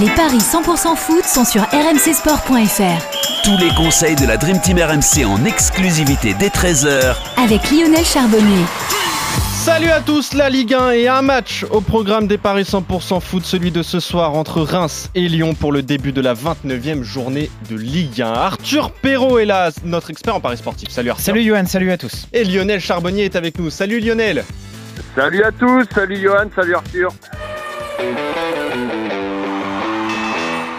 Les paris 100% foot sont sur rmcsport.fr. Tous les conseils de la Dream Team RMC en exclusivité dès 13h Avec Lionel Charbonnier. Salut à tous, la Ligue 1 et un match au programme des Paris 100% foot, celui de ce soir entre Reims et Lyon pour le début de la 29e journée de Ligue 1. Arthur Perrault est là, notre expert en Paris sportif. Salut Arthur. Salut Johan, salut à tous. Et Lionel Charbonnier est avec nous. Salut Lionel. Salut à tous, salut Johan, salut Arthur.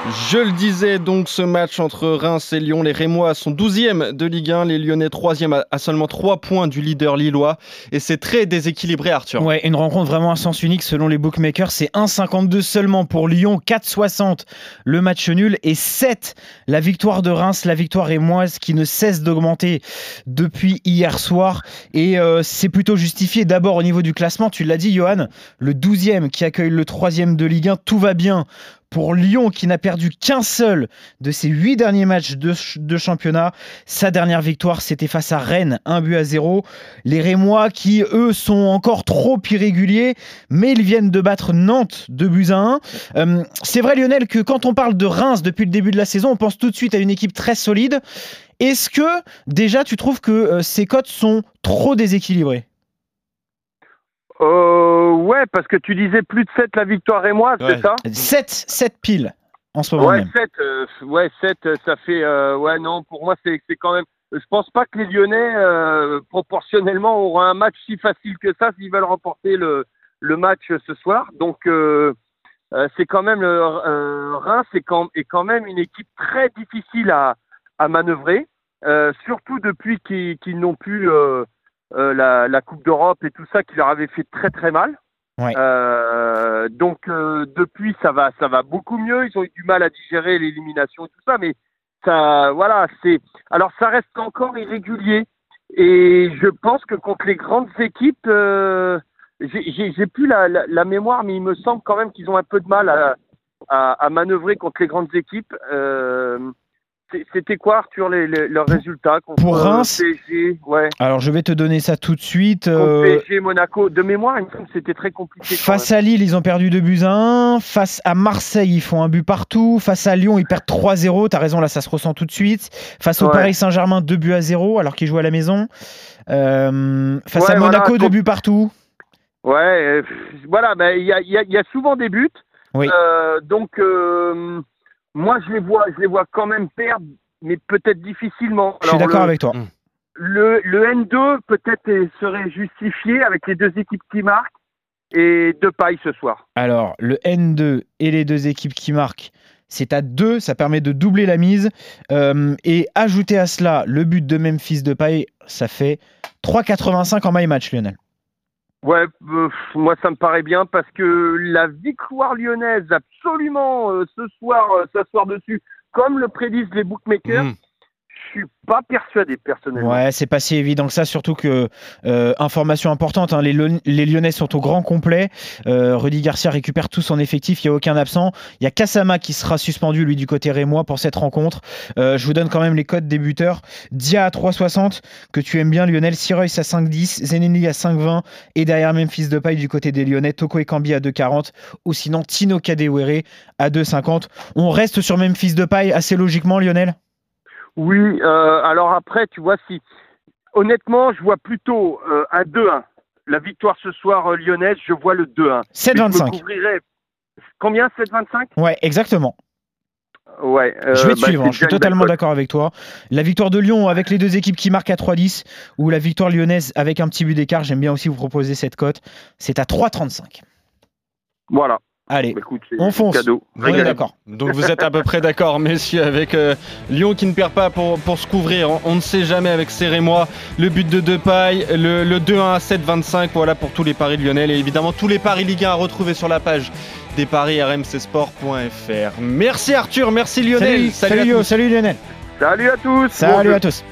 Je le disais donc, ce match entre Reims et Lyon, les Rémois sont 12e de Ligue 1, les Lyonnais 3e à seulement 3 points du leader lillois. Et c'est très déséquilibré, Arthur. Ouais, une rencontre vraiment à sens unique selon les bookmakers. C'est 1,52 seulement pour Lyon, 4,60 le match nul et 7 la victoire de Reims, la victoire rémoise qui ne cesse d'augmenter depuis hier soir. Et euh, c'est plutôt justifié d'abord au niveau du classement. Tu l'as dit, Johan, le 12e qui accueille le 3e de Ligue 1. Tout va bien pour Lyon qui n'a perdu qu'un seul de ses huit derniers matchs de, championnat. Sa dernière victoire, c'était face à Rennes, un but à zéro. Les Rémois qui, eux, sont encore trop irréguliers, mais ils viennent de battre Nantes de buts à 1. Euh, c'est vrai, Lionel, que quand on parle de Reims depuis le début de la saison, on pense tout de suite à une équipe très solide. Est-ce que déjà tu trouves que euh, ces cotes sont trop déséquilibrées? Euh, ouais, parce que tu disais plus de 7 la victoire et moi, c'est ça 7, 7 piles en ce moment ouais, même. 7, euh, ouais, 7, euh, ça fait. Euh, ouais, non, pour moi, c'est quand même. Je pense pas que les Lyonnais, euh, proportionnellement, auront un match si facile que ça s'ils veulent remporter le, le match ce soir. Donc, c'est quand même. Le, Reims est quand, est quand même une équipe très difficile à, à manœuvrer, surtout depuis qu'ils n'ont plus. Euh, la, la, Coupe d'Europe et tout ça qui leur avait fait très très mal. Ouais. Euh, donc euh, depuis ça va ça va beaucoup mieux. Ils ont eu du mal à digérer l'élimination et tout ça, mais ça voilà c'est alors ça reste encore irrégulier et je pense que contre les grandes équipes euh, j'ai plus la, la, la, mémoire mais il me semble quand même qu'ils ont un peu de mal à, à, à manœuvrer contre les grandes équipes. Euh, c'était quoi, Arthur, les, leurs résultats contre Pour Reims PSG ouais. Alors, je vais te donner ça tout de suite. Euh... PSG, Monaco. De mémoire, c'était très compliqué. Face à Lille, ils ont perdu 2 buts à 1. Face à Marseille, ils font un but partout. Face à Lyon, ils perdent 3-0. T'as raison, là, ça se ressent tout de suite. Face au ouais. Paris Saint-Germain, 2 buts à 0, alors qu'ils jouent à la maison. Euh, face ouais, à Monaco, 2 voilà, buts partout. Ouais, euh, voilà, il bah, y, a, y, y, a, souvent des buts. Oui. Euh, donc euh, moi, je les vois, je les vois quand même perdre, mais peut-être difficilement. Je suis d'accord avec toi. Le, le N2 peut-être serait justifié avec les deux équipes qui marquent et deux pailles ce soir. Alors, le N2 et les deux équipes qui marquent, c'est à 2, ça permet de doubler la mise. Euh, et ajouter à cela le but de Memphis de paille, ça fait 3,85 en my match, Lionel. Ouais, euh, moi ça me paraît bien parce que la victoire lyonnaise, absolument euh, ce soir, euh, s'asseoir dessus, comme le prédisent les bookmakers. Mmh. Je suis pas persuadé personnellement. Ouais, c'est pas si évident que ça, surtout que euh, information importante, hein, les, Lyonnais sont au grand complet. Euh, Rudy Garcia récupère tout son effectif, il n'y a aucun absent. Il y a Kasama qui sera suspendu lui du côté rémois pour cette rencontre. Euh, je vous donne quand même les codes des buteurs. Dia à 3,60 que tu aimes bien, Lionel. Sirois à 5,10, Zeneni à 5,20 et derrière Memphis de paille du côté des Lyonnais, Toko Ekambi à 2,40 ou sinon Tino Kadewere à 2,50. On reste sur Memphis de paille assez logiquement, Lionel? Oui, euh, alors après, tu vois, si honnêtement, je vois plutôt euh, un 2-1. La victoire ce soir euh, lyonnaise, je vois le 2-1. 7-25. Combien 7-25 Ouais, exactement. Ouais, euh, je vais te bah, suivre, hein, je suis totalement d'accord avec toi. La victoire de Lyon avec les deux équipes qui marquent à 3-10 ou la victoire lyonnaise avec un petit but d'écart, j'aime bien aussi vous proposer cette cote. C'est à 3-35. Voilà. Allez, Écoute, on fonce. Cadeau. On est d'accord. Donc vous êtes à peu près d'accord, messieurs, avec euh, Lyon qui ne perd pas pour, pour se couvrir. On, on ne sait jamais avec Serré-moi. Le but de Depay, le, le 2-1 à 7-25, voilà pour tous les paris lyonnais. Et évidemment, tous les paris Ligue 1 à retrouver sur la page des paris rmcsport.fr. Merci Arthur, merci Lionel. Salut, salut, salut, salut Lionel. Salut à tous. Salut bon à tous.